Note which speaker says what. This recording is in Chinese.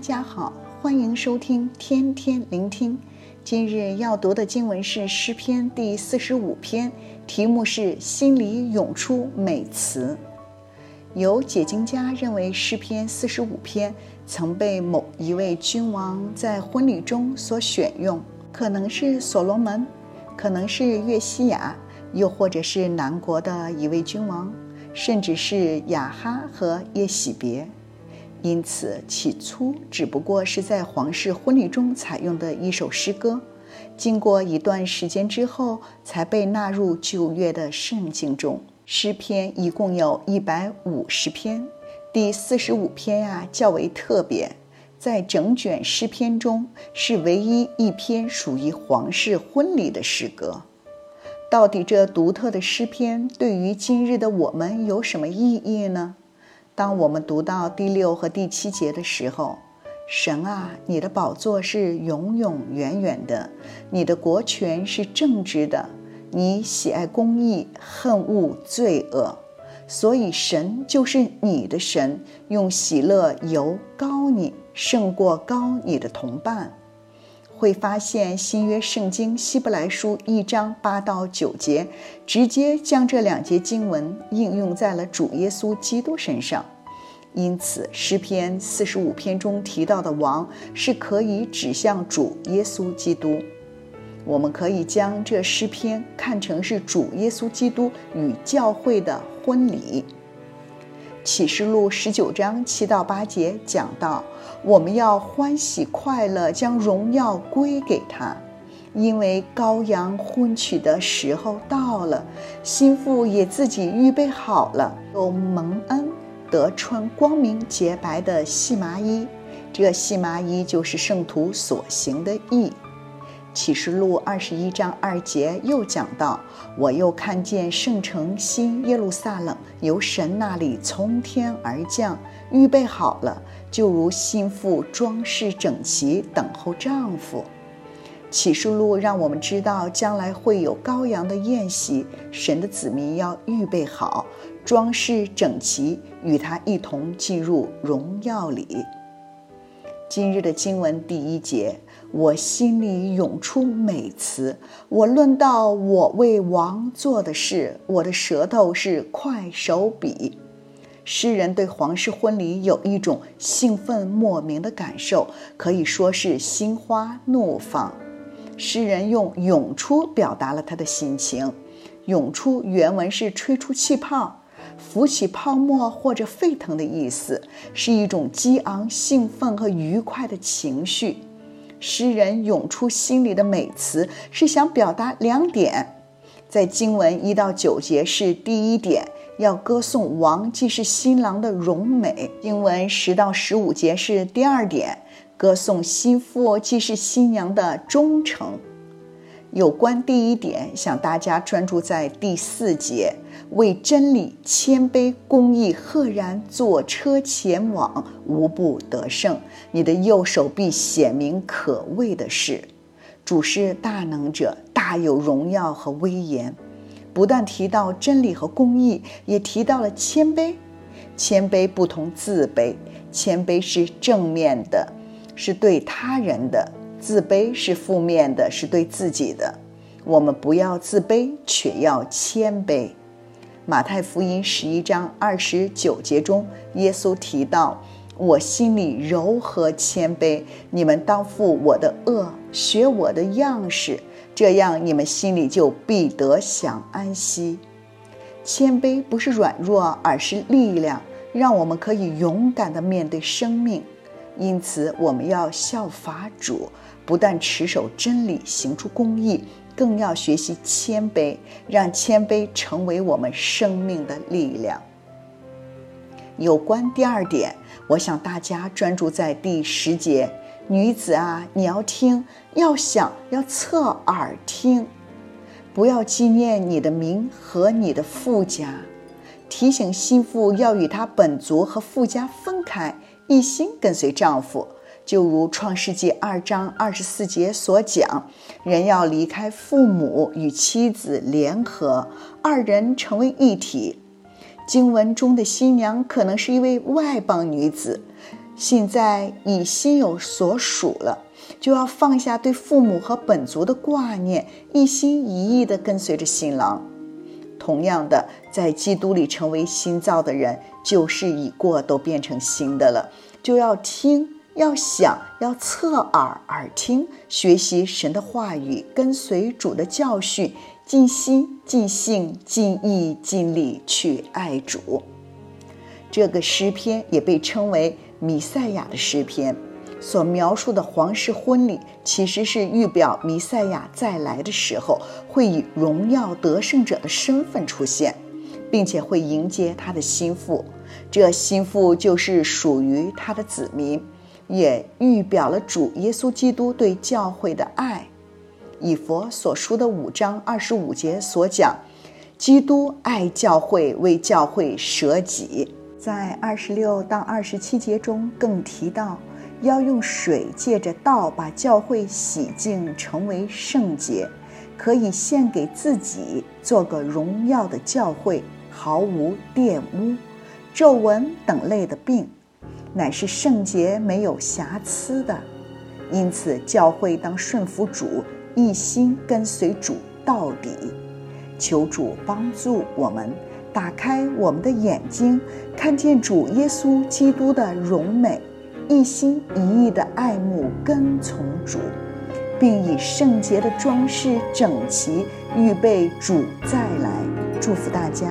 Speaker 1: 家好，欢迎收听天天聆听。今日要读的经文是诗篇第四十五篇，题目是“心里涌出美词”。有解经家认为，诗篇四十五篇曾被某一位君王在婚礼中所选用，可能是所罗门，可能是约西亚，又或者是南国的一位君王，甚至是雅哈和耶洗别。因此，起初只不过是在皇室婚礼中采用的一首诗歌，经过一段时间之后，才被纳入旧约的圣经中。诗篇一共有一百五十篇，第四十五篇呀、较为特别，在整卷诗篇中是唯一一篇属于皇室婚礼的诗歌。到底这独特的诗篇对于今日的我们有什么意义呢？当我们读到第六和第七节的时候，神啊，你的宝座是永永远远的，你的国权是正直的，你喜爱公义，恨恶罪恶，所以神就是你的神，用喜乐油膏你，胜过高你的同伴。会发现新约圣经希伯来书一章八到九节，直接将这两节经文应用在了主耶稣基督身上。因此，诗篇四十五篇中提到的王是可以指向主耶稣基督。我们可以将这诗篇看成是主耶稣基督与教会的婚礼。启示录十九章七到八节讲到，我们要欢喜快乐，将荣耀归给他，因为羔羊婚娶的时候到了，新妇也自己预备好了，有蒙恩得穿光明洁白的细麻衣，这细麻衣就是圣徒所行的义。启示录二十一章二节又讲到：“我又看见圣城新耶路撒冷由神那里从天而降，预备好了，就如新妇装饰整齐，等候丈夫。”启示录让我们知道，将来会有羔羊的宴席，神的子民要预备好，装饰整齐，与他一同进入荣耀里。今日的经文第一节，我心里涌出美词。我论到我为王做的事，我的舌头是快手笔。诗人对皇室婚礼有一种兴奋莫名的感受，可以说是心花怒放。诗人用“涌出”表达了他的心情。涌出原文是吹出气泡。浮起泡沫或者沸腾的意思，是一种激昂、兴奋和愉快的情绪。诗人涌出心里的美词，是想表达两点。在经文一到九节是第一点，要歌颂王既是新郎的荣美；经文十到十五节是第二点，歌颂新妇既是新娘的忠诚。有关第一点，想大家专注在第四节，为真理谦卑、公义赫然坐车前往，无不得胜。你的右手必显明可畏的事。主是大能者，大有荣耀和威严。不但提到真理和公义，也提到了谦卑。谦卑不同自卑，谦卑是正面的，是对他人的。自卑是负面的，是对自己的。我们不要自卑，却要谦卑。马太福音十一章二十九节中，耶稣提到：“我心里柔和谦卑，你们当负我的轭，学我的样式，这样你们心里就必得享安息。”谦卑不是软弱，而是力量，让我们可以勇敢地面对生命。因此，我们要效法主。不但持守真理，行出公义，更要学习谦卑，让谦卑成为我们生命的力量。有关第二点，我想大家专注在第十节：女子啊，你要听，要想，要侧耳听，不要纪念你的名和你的父家。提醒心腹要与他本族和父家分开，一心跟随丈夫。就如创世纪二章二十四节所讲，人要离开父母，与妻子联合，二人成为一体。经文中的新娘可能是一位外邦女子，现在已心有所属了，就要放下对父母和本族的挂念，一心一意地跟随着新郎。同样的，在基督里成为新造的人，旧事已过，都变成新的了。就要听，要想，要侧耳耳听，学习神的话语，跟随主的教训，尽心、尽性、尽意、尽力去爱主。这个诗篇也被称为弥赛亚的诗篇。所描述的皇室婚礼，其实是预表弥赛亚再来的时候，会以荣耀得胜者的身份出现，并且会迎接他的心腹。这心腹就是属于他的子民，也预表了主耶稣基督对教会的爱。以佛所书的五章二十五节所讲，基督爱教会，为教会舍己。在二十六到二十七节中更提到。要用水借着道把教会洗净，成为圣洁，可以献给自己，做个荣耀的教会，毫无玷污、皱纹等类的病，乃是圣洁没有瑕疵的。因此，教会当顺服主，一心跟随主到底。求主帮助我们，打开我们的眼睛，看见主耶稣基督的荣美。一心一意的爱慕跟从主，并以圣洁的装饰整齐预备主再来。祝福大家。